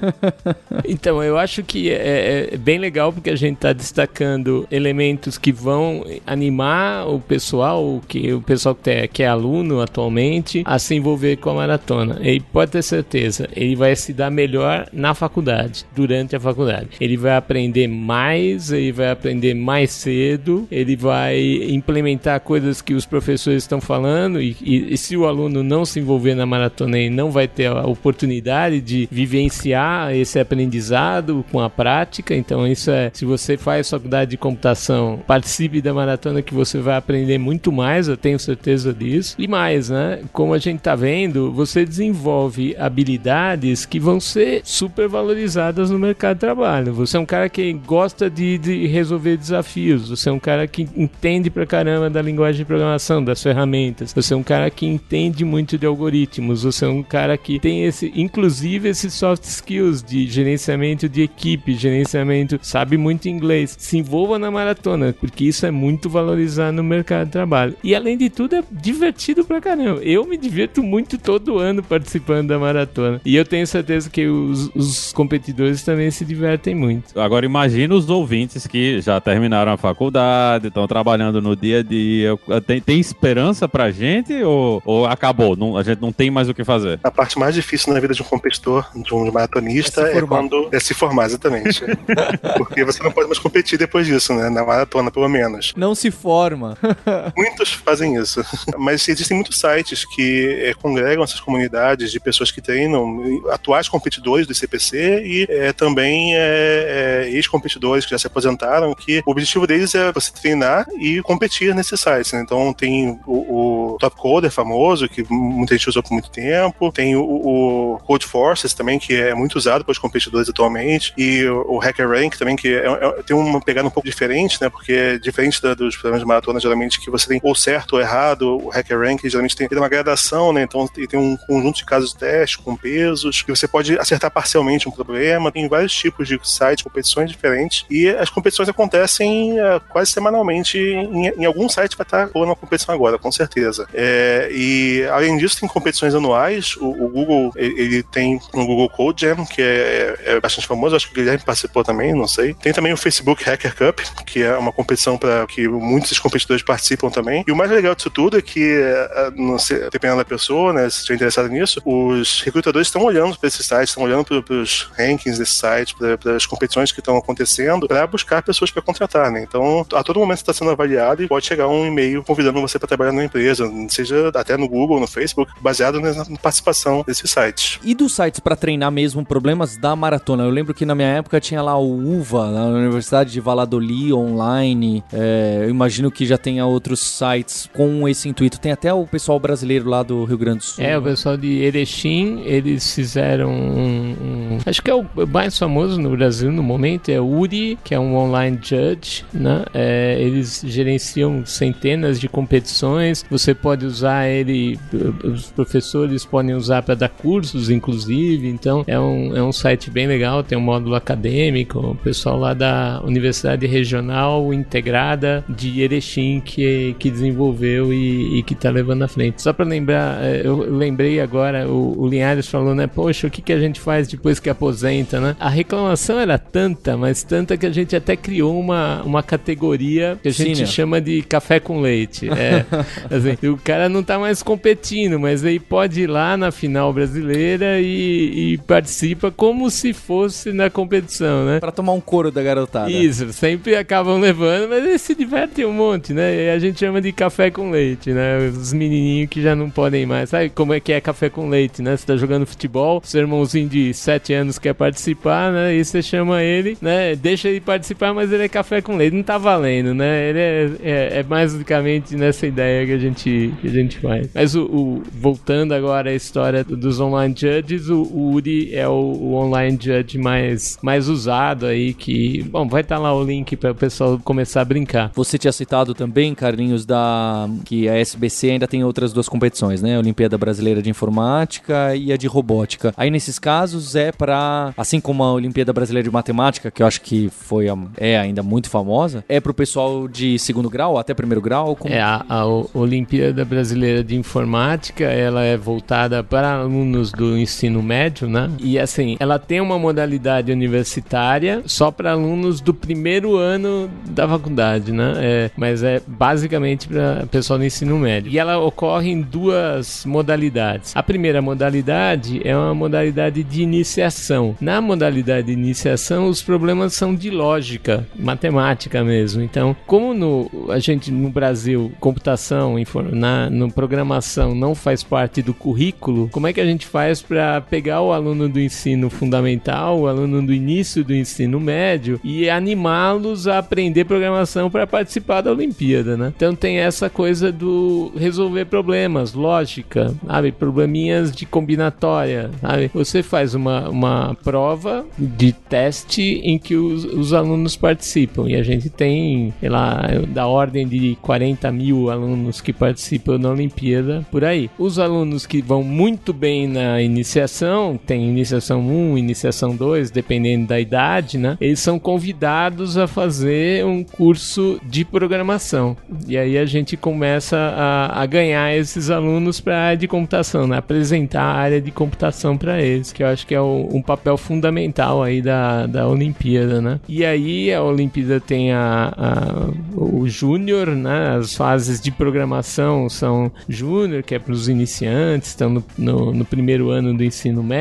Então, eu acho que é, é bem legal porque a gente está destacando elementos que vão animar o pessoal, que o pessoal que é, que é aluno atualmente, a se envolver com a maratona. E pode ter certeza, ele vai se dar melhor na faculdade, durante a faculdade. Ele vai aprender mais, ele vai aprender mais cedo, ele vai implementar coisas que os professores estão falando e, e- e se o aluno não se envolver na maratona, ele não vai ter a oportunidade de vivenciar esse aprendizado com a prática. Então, isso é, se você faz faculdade de computação, participe da maratona que você vai aprender muito mais, eu tenho certeza disso. E mais, né? Como a gente tá vendo, você desenvolve habilidades que vão ser super valorizadas no mercado de trabalho. Você é um cara que gosta de, de resolver desafios, você é um cara que entende pra caramba da linguagem de programação, das ferramentas, você é um cara que entende muito de algoritmos, você é um cara que tem esse, inclusive esses soft skills de gerenciamento de equipe, gerenciamento, sabe muito inglês. Se envolva na maratona, porque isso é muito valorizado no mercado de trabalho. E além de tudo, é divertido pra caramba. Eu me divirto muito todo ano participando da maratona. E eu tenho certeza que os, os competidores também se divertem muito. Agora imagina os ouvintes que já terminaram a faculdade, estão trabalhando no dia a dia. Tem, tem esperança pra gente ou, ou acabou? Não- a gente não tem mais o que fazer? A parte mais difícil na vida de um competidor, de um maratonista, É se é, quando é se formar, exatamente. Porque você não pode mais competir depois disso, né? Na maratona, pelo menos. Não se forma. Muitos fazem isso. Mas existem muitos sites que eh, congregam essas comunidades de pessoas que treinam atuais competidores do ICPC e eh, também eh, eh, ex-competidores que já se aposentaram, que o objetivo deles é você treinar e competir nesses sites. né? Então tem o, o Top Coder famoso, que muita gente usou por muito tempo, tem o, o Code Forces também, que é muito usado pelos competidores atualmente, e o, Hacker Rank também, que é- é- tem uma pegada um pouco diferente, né? Porque é diferente da- dos programas de maratona, geralmente, que você tem ou certo ou errado, o Hacker Rank geralmente tem, tem uma gradação, né? Então tem tem um conjunto de casos de teste com pesos, que você pode acertar parcialmente um problema, tem vários tipos de sites, competições diferentes, e as competições acontecem eh, quase semanalmente, em, em algum site vai estar rolando uma competição agora, com certeza. É, e além disso, tem competições anuais, o, o Google, ele, ele tem um Google Code Jam, que é, é bastante famoso, acho que o Guilherme participou também, não sei. Tem também o Facebook Hacker Cup, que é uma competição para que muitos competidores participam também. E o mais legal disso tudo é que, eh, não sei, dependendo da pessoa, né, se estiver interessado nisso, os recrutadores estão olhando para esses sites, estão olhando para os rankings desses sites, para as competições que estão acontecendo, para buscar pessoas para contratar, né? Então, a todo momento está sendo avaliado e pode chegar um e-mail convidando você para trabalhar na empresa, seja até no Google, no Facebook, baseado na participação desses sites. E dos sites pra treinar mesmo problemas da maratona? Eu lembro que na minha época tinha lá o UVA, na Universidade de Valladolid, online. É, eu imagino que já tenha outros sites com esse intuito. Tem até o pessoal brasileiro lá do Rio Grande do Sul. É, o pessoal de Erechim, eles fizeram um, um- Acho que é o mais famoso no Brasil no momento, é o URI, que é um online judge, né? É, eles gerenciam centenas de competições, você pode usar ele, os professores podem usar para dar cursos, inclusive, então é um, é um site bem legal, tem um módulo acadêmico, o pessoal lá da Universidade Regional Integrada de Erechim que, que desenvolveu e, e que tá levando à frente. Só para lembrar, eh, eu lembrei agora, o, o Linhares falou, né? Poxa, o que, que a gente faz depois que aposenta, né? A reclamação era tanta, mas tanta que a gente até criou uma, uma categoria que a gente Senior. chama de café com leite. É, assim, o cara não tá mais competindo, mas aí pode ir lá na final brasileira e, e participa como se fosse na competição, né? Pra tomar um couro da garotada. Isso, sempre acabam levando, mas eles se divertem um monte, né? E a gente chama de café com leite, né? Os menininhos que já não podem mais. Sabe como é que é café com leite, né? Você tá jogando futebol, seu irmãozinho de 7 17 anos quer participar, né? E você chama ele, né? Deixa ele participar, mas ele é café com leite. Não tá valendo, né? Ele é, é, é basicamente nessa ideia que a gente, que a gente faz. Mas o, o- voltando agora à história dos online judges, o, o Uri é o, o online judge mais, mais usado aí, que... Bom, vai estar lá o link para o pessoal começar a brincar. Você tinha citado também, Carlinhos, da que a SBC ainda tem outras duas competições, né? A Olimpíada Brasileira de Informática e a de Robótica. Aí nesses casos é pra, assim como a Olimpíada Brasileira de Matemática, que eu acho que foi a- é ainda muito famosa, é pro pessoal de segundo grau até primeiro grau. Como... É, a, a O- Olimpíada Brasileira de Informática, ela é voltada para alunos do ensino médio, né? E assim, ela tem uma modalidade universitária só para alunos do primeiro ano da faculdade, né? É, mas é basicamente para pessoal do ensino médio. E ela ocorre em duas modalidades. A primeira modalidade é uma modalidade de iniciação. Na modalidade de iniciação, os problemas são de lógica, matemática mesmo. Então, como no, a gente no Brasil, computação, na no programação não faz parte do currículo, como é que a gente faz para pegar o aluno do ensino fundamental, o aluno do início do ensino médio e animá-los a aprender programação para participar da Olimpíada, né? Então tem essa coisa do resolver problemas, lógica, sabe? Probleminhas de combinatória, sabe? Você faz uma, uma prova de teste em que os, os alunos participam e a gente tem, sei lá, da ordem de 40 mil alunos que participam na Olimpíada por aí. Os alunos que vão muito bem na iniciação, tem iniciação 1, iniciação 2, dependendo da idade, né? Eles são convidados a fazer um curso de programação. E aí a gente começa a, a ganhar esses alunos para a área de computação, né? Apresentar a área de computação para eles, que eu acho que é o- um papel fundamental aí da, da Olimpíada, né? E aí a Olimpíada tem a, a- o Júnior, né? As fases de programação são Júnior, que é para os iniciantes, estão no, no, no primeiro ano do ensino médio,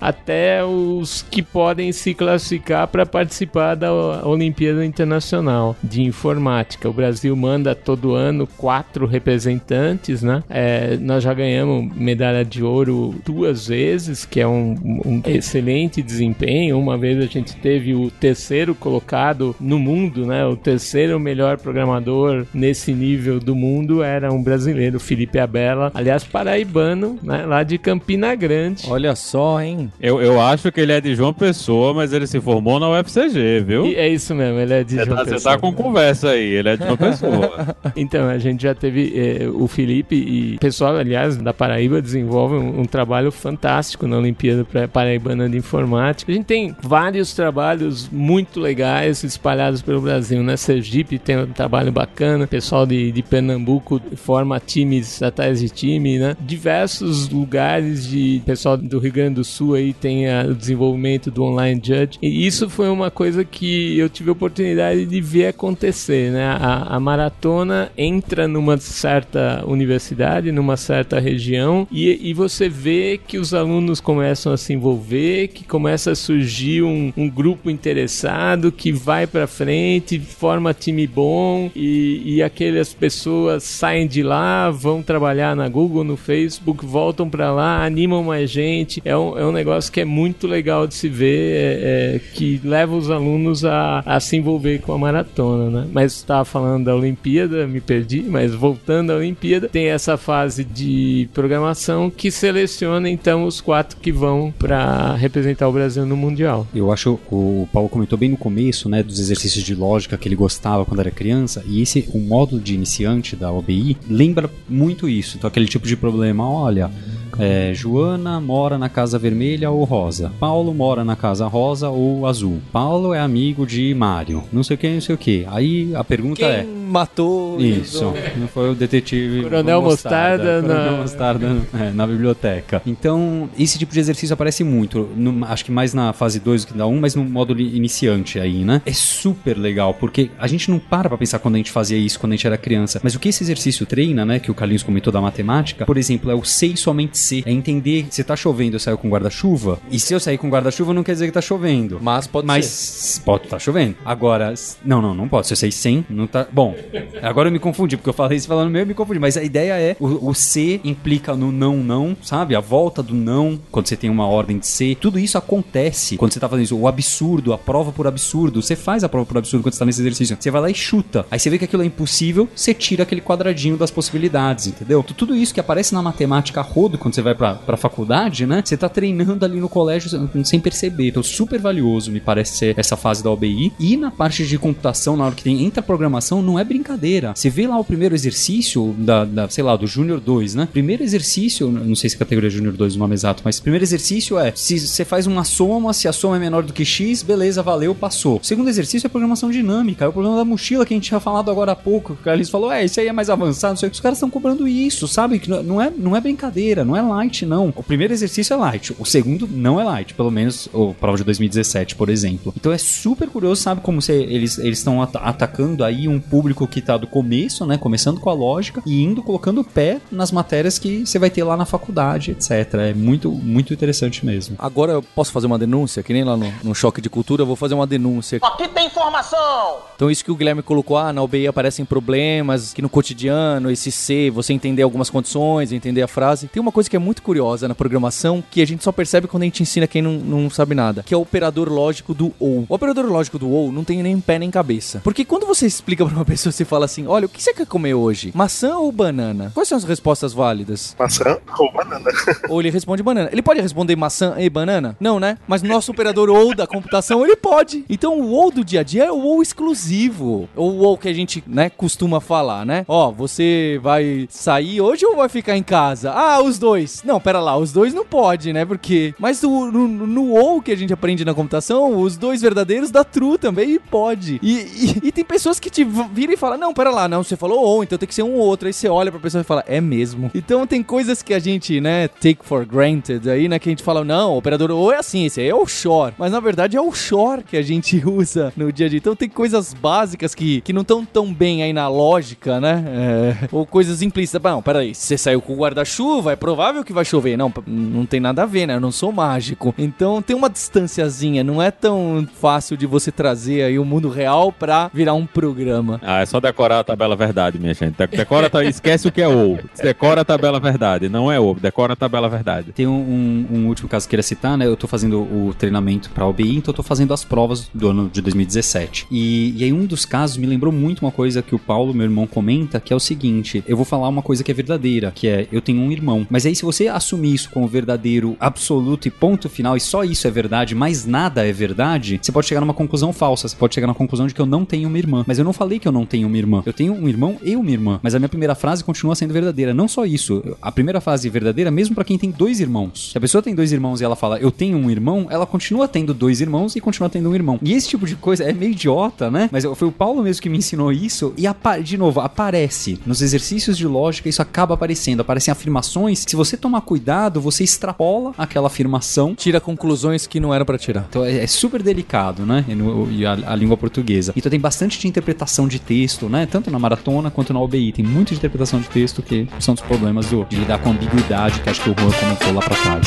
até os que podem se classificar para participar da Olimpíada Internacional de Informática. O Brasil manda todo ano quatro representantes, né? É, nós já ganhamos medalha de ouro duas vezes, que é um, um excelente desempenho. Uma vez a gente teve o terceiro colocado no mundo, né? O terceiro melhor programador nesse nível do mundo era um brasileiro, Felipe Abela, aliás, paraibano, né? Lá de Campina Grande. Olha só, hein? Eu, eu acho que ele é de João Pessoa, mas ele se formou na UFCG, viu? E é isso mesmo, ele é de Você João tá, você Pessoa. tá com conversa aí, ele é de João Pessoa. Então, a gente já teve eh, o Felipe e o pessoal, aliás, da Paraíba desenvolve um, um trabalho fantástico na Olimpíada Paraibana de Informática. A gente tem vários trabalhos muito legais espalhados pelo Brasil, né? Sergipe tem um trabalho bacana, pessoal de, de Pernambuco forma times atrás de time, né? Diversos lugares de pessoal do Rio Grande do Sul aí tem ah, o desenvolvimento do online judge. E isso foi uma coisa que eu tive a oportunidade de ver acontecer, né? A, a maratona entra numa certa universidade, numa certa região, e, e você vê que os alunos começam a se envolver, que começa a surgir um, um grupo interessado que vai pra frente, forma time bom, e, e aquelas pessoas saem de lá, vão trabalhar na Google, no Facebook, voltam pra lá, animam mais gente. É um, é um negócio que é muito legal de se ver, é- é, que leva os alunos a, a se envolver com a maratona, né? Mas estava falando da Olimpíada, me perdi, mas voltando à Olimpíada, tem essa fase de programação que seleciona então os quatro que vão para representar o Brasil no Mundial. Eu acho o Paulo comentou bem no começo, né, dos exercícios de lógica que ele gostava quando era criança, e esse o módulo de iniciante da OBI lembra muito isso. Então aquele tipo de problema, olha, é, Joana mora na casa vermelha ou rosa. Paulo mora na casa rosa ou azul. Paulo é amigo de Mário. Não sei o que, não sei o que. Aí a pergunta Quem é matou isso, não foi o detetive Coronel Mostarda Coronel na- Mostarda é, na biblioteca. Então, esse tipo de exercício aparece muito, no- acho que mais na fase 2 do que na 1, um, mas no módulo iniciante aí, né? É super legal, porque a gente não para pra pensar quando a gente fazia isso quando a gente era criança, mas o que esse exercício treina, né, que o Carlinhos comentou da matemática, por exemplo, é o sei somente se, é entender se tá chovendo eu saio com guarda-chuva, e se eu sair com guarda-chuva não quer dizer que tá chovendo. Mas pode Mas ser. pode estar chovendo. Agora, não, não, não pode. Se eu sei sem, não tá. Bom, Agora eu me confundi, porque eu falei isso falando meio, eu me confundi. Mas a ideia é, o, o C implica no não, não, sabe? A volta do não, quando você tem uma ordem de C. Tudo isso acontece quando você tá fazendo isso. O absurdo, a prova por absurdo. Você faz a prova por absurdo quando você tá nesse exercício. Você vai lá e chuta. Aí você vê que aquilo é impossível, você tira aquele quadradinho das possibilidades, entendeu? Tudo isso que aparece na matemática rodo quando você vai pra, pra faculdade, né? Você tá treinando ali no colégio sem perceber. Então, super valioso, me parece ser essa fase da OBI. E na parte de computação, na hora que tem entra programação, não é brincadeira. Você vê lá o primeiro exercício da, da sei lá, do Júnior 2, né? Primeiro exercício, não sei se a categoria Júnior 2 é o nome exato, mas primeiro exercício é se você faz uma soma, se a soma é menor do que x, beleza, valeu, passou. Segundo exercício é programação dinâmica, é o problema da mochila que a gente tinha falado agora há pouco. O Carlinhos falou, é, isso aí é mais avançado, não sei o que. Os caras estão cobrando isso, sabe? Que não é, não é brincadeira, não é light, não. O primeiro exercício é light, o segundo não é light, pelo menos o prova de 2017, por exemplo. Então é super curioso, sabe, como você, eles estão at atacando aí um público que tá do começo, né? Começando com a lógica e indo colocando o pé nas matérias que você vai ter lá na faculdade, etc. É muito, muito interessante mesmo. Agora eu posso fazer uma denúncia, que nem lá no, no Choque de Cultura, eu vou fazer uma denúncia. Aqui tem informação! Então isso que o Guilherme colocou, ah, na UBI aparecem problemas, que no cotidiano, esse C, você entender algumas condições, entender a frase. Tem uma coisa que é muito curiosa na programação, que a gente só percebe quando a gente ensina quem não, não sabe nada, que é o operador lógico do OU. O operador lógico do OU não tem nem pé nem cabeça. Porque quando você explica pra uma pessoa, você fala assim, olha, o que você quer comer hoje? Maçã ou banana? Quais são as respostas válidas? Maçã ou banana? Ou ele responde banana. Ele pode responder maçã e banana? Não, né? Mas nosso operador OU da computação, ele pode. Então o OU do dia a dia é o OU exclusivo. Ou o OU que a gente, né, costuma falar, né? Ó, você vai sair hoje ou vai ficar em casa? Ah, os dois. Não, pera lá, os dois não pode, né? Porque... Mas no, no, no OU que a gente aprende na computação, os dois verdadeiros dá true também pode. E, e, e, tem pessoas que te viram e falam: Não, pera lá, não, você falou ou, então tem que ser um ou outro. Aí você olha pra pessoa e fala: É mesmo. Então tem coisas que a gente, né, take for granted aí, né, que a gente fala: Não, operador ou é assim, esse aí é o shore. Mas na verdade é o shore que a gente usa no dia a dia. Então tem coisas básicas que, que não estão tão bem aí na lógica, né? É, ou coisas implícitas. Não, peraí, se você saiu com o guarda-chuva, é provável que vai chover. Não, não tem nada a ver, né? Eu não sou mágico. Então tem uma distânciazinha, não é tão fácil de você trazer aí o mundo real pra virar um programa. Ah, é só decorar a tabela verdade, minha gente. Decora, esquece o que é ou. Decora a tabela verdade, não é ou. Decora a tabela verdade. Tem um, um, um, último caso que eu queria citar, né? Eu tô fazendo o treinamento pra OBI, então eu tô fazendo as provas do ano de 2017. E, e aí um dos casos me lembrou muito uma coisa que o Paulo, meu irmão, comenta, que é o seguinte, eu vou falar uma coisa que é verdadeira, que é, eu tenho um irmão. Mas aí se você assumir isso como verdadeiro absoluto e ponto final, e só isso é verdade, mais nada é verdade, você pode chegar numa conclusão falsa. Você pode chegar na conclusão de que eu não tenho uma irmã. Mas eu não falei que eu não tenho uma irmã. Eu tenho um irmão e uma irmã. Mas a minha primeira frase continua sendo verdadeira. Não só isso. A primeira frase é verdadeira mesmo para quem tem dois irmãos. Se a pessoa tem dois irmãos e ela fala eu tenho um irmão, ela continua tendo dois irmãos e continua tendo um irmão. E esse tipo de coisa é meio idiota, né? Mas foi o Paulo mesmo que me ensinou isso. E de novo, aparece nos exercícios de lógica, isso acaba aparecendo. Aparecem afirmações. Se você tomar cuidado, você extrapola aquela afirmação. Tira conclusões que não eram para tirar. Então é, é, super delicado, né? E, a, a, língua portuguesa. Então tem bastante de interpretação de texto, né? Tanto na maratona quanto na OBI. Tem muito de interpretação de texto que são dos problemas do, de lidar com ambiguidade que acho que o Juan comentou lá pra trás.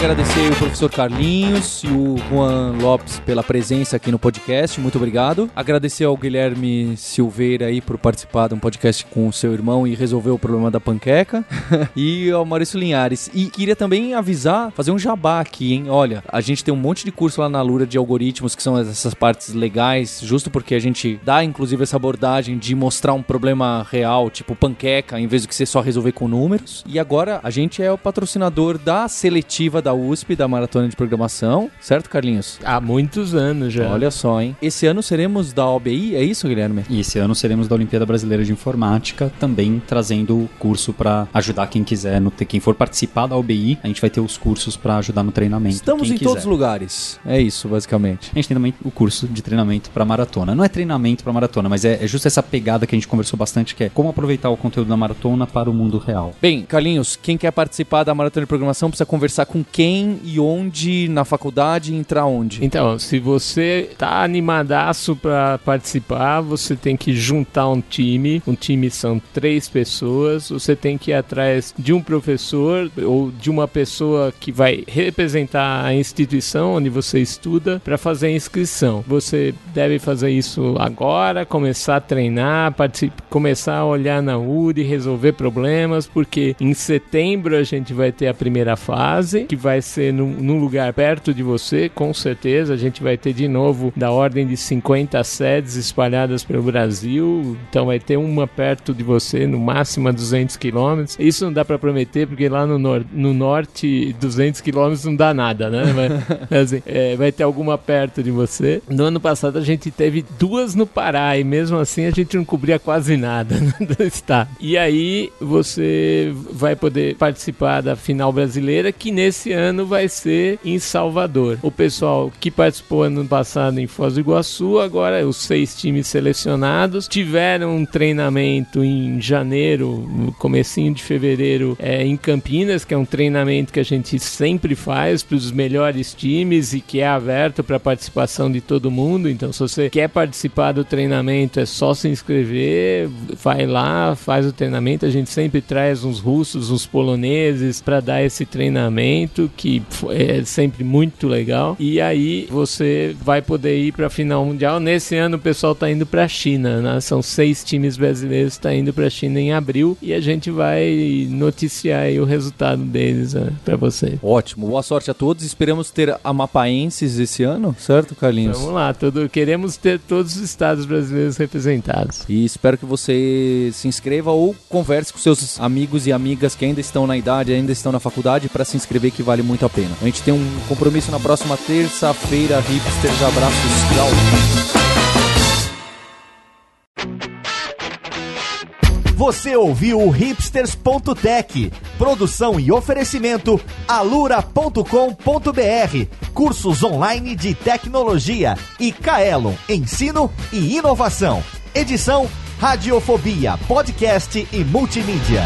Agradecer o professor Carlinhos e o Juan Lopes pela presença aqui no podcast. Muito obrigado. Agradecer ao Guilherme Silveira aí por participar de um podcast com o seu irmão e resolver o problema da panqueca. e ao Maurício Linhares. E queria também avisar, fazer um jabá aqui, hein? Olha, a gente tem um monte de curso lá na Lura de algoritmos que são essas partes legais, justo porque a gente dá inclusive essa abordagem de mostrar um problema real, tipo panqueca, em vez de que você só resolver com números. E agora a gente é o patrocinador da seletiva da USP, da Maratona de Programação, certo, Carlinhos? Há muitos anos já. Olha só, hein? Esse ano seremos da OBI, é isso, Guilherme? E esse ano seremos da Olimpíada Brasileira de Informática, também trazendo curso para ajudar quem quiser, no, quem for participar da OBI, a gente vai ter os cursos para ajudar no treinamento. Estamos em quiser. todos os lugares. É isso, basicamente. A gente tem também o curso de treinamento para maratona. Não é treinamento para maratona, mas é, é justo essa pegada que a gente conversou bastante, que é como aproveitar o conteúdo da maratona para o mundo real. Bem, Carlinhos, quem quer participar da Maratona de Programação precisa conversar com quem quem e onde na faculdade entrar onde? Então, se você tá animadaço para participar, você tem que juntar um time. Um time são três pessoas. Você tem que ir atrás de um professor ou de uma pessoa que vai representar a instituição onde você estuda para fazer a inscrição. Você deve fazer isso agora, começar a treinar, começar a olhar na URI, resolver problemas, porque em setembro a gente vai ter a primeira fase, que vai ser num, num lugar perto de você, com certeza. A gente vai ter de novo da ordem de 50 sedes espalhadas pelo Brasil, então vai ter uma perto de você, no máximo a 200 quilômetros. Isso não dá para prometer, porque lá no, nor no norte, 200 quilômetros não dá nada, né? Mas, assim, é, vai ter alguma perto de você. No ano passado a gente teve duas no Pará e mesmo assim a gente não cobria quase nada do estado. E aí você vai poder participar da final brasileira que nesse ano vai ser em Salvador. O pessoal que participou ano passado em Foz do Iguaçu, agora os seis times selecionados tiveram um treinamento em janeiro, no comecinho de fevereiro, é, em Campinas, que é um treinamento que a gente sempre faz para os melhores times e que é aberto para participação de todo mundo. Então, se você quer participar do treinamento, é só se inscrever, vai lá, faz o treinamento. A gente sempre traz uns russos, uns poloneses para dar esse treinamento que é sempre muito legal. E aí você vai poder ir para a final mundial. Nesse ano o pessoal está indo para a China, né? São seis times brasileiros que tá indo para a China em abril e a gente vai noticiar o resultado deles né, para você. Ótimo, boa sorte a todos. Esperamos ter amapaenses esse ano, certo, Carlinhos? Vamos lá, todo, queremos ter todos os estados brasileiros representados. E espero que você se inscreva ou converse com seus amigos e amigas que ainda estão na idade, ainda estão na faculdade para se inscrever que vale muito a pena. A gente tem um compromisso na próxima terça-feira, hipsters, abraços, tchau. Você ouviu o hipsters.tech, produção e oferecimento alura.com.br, cursos online de tecnologia e Kaelon, ensino e inovação. Edição Radiofobia, podcast e multimídia.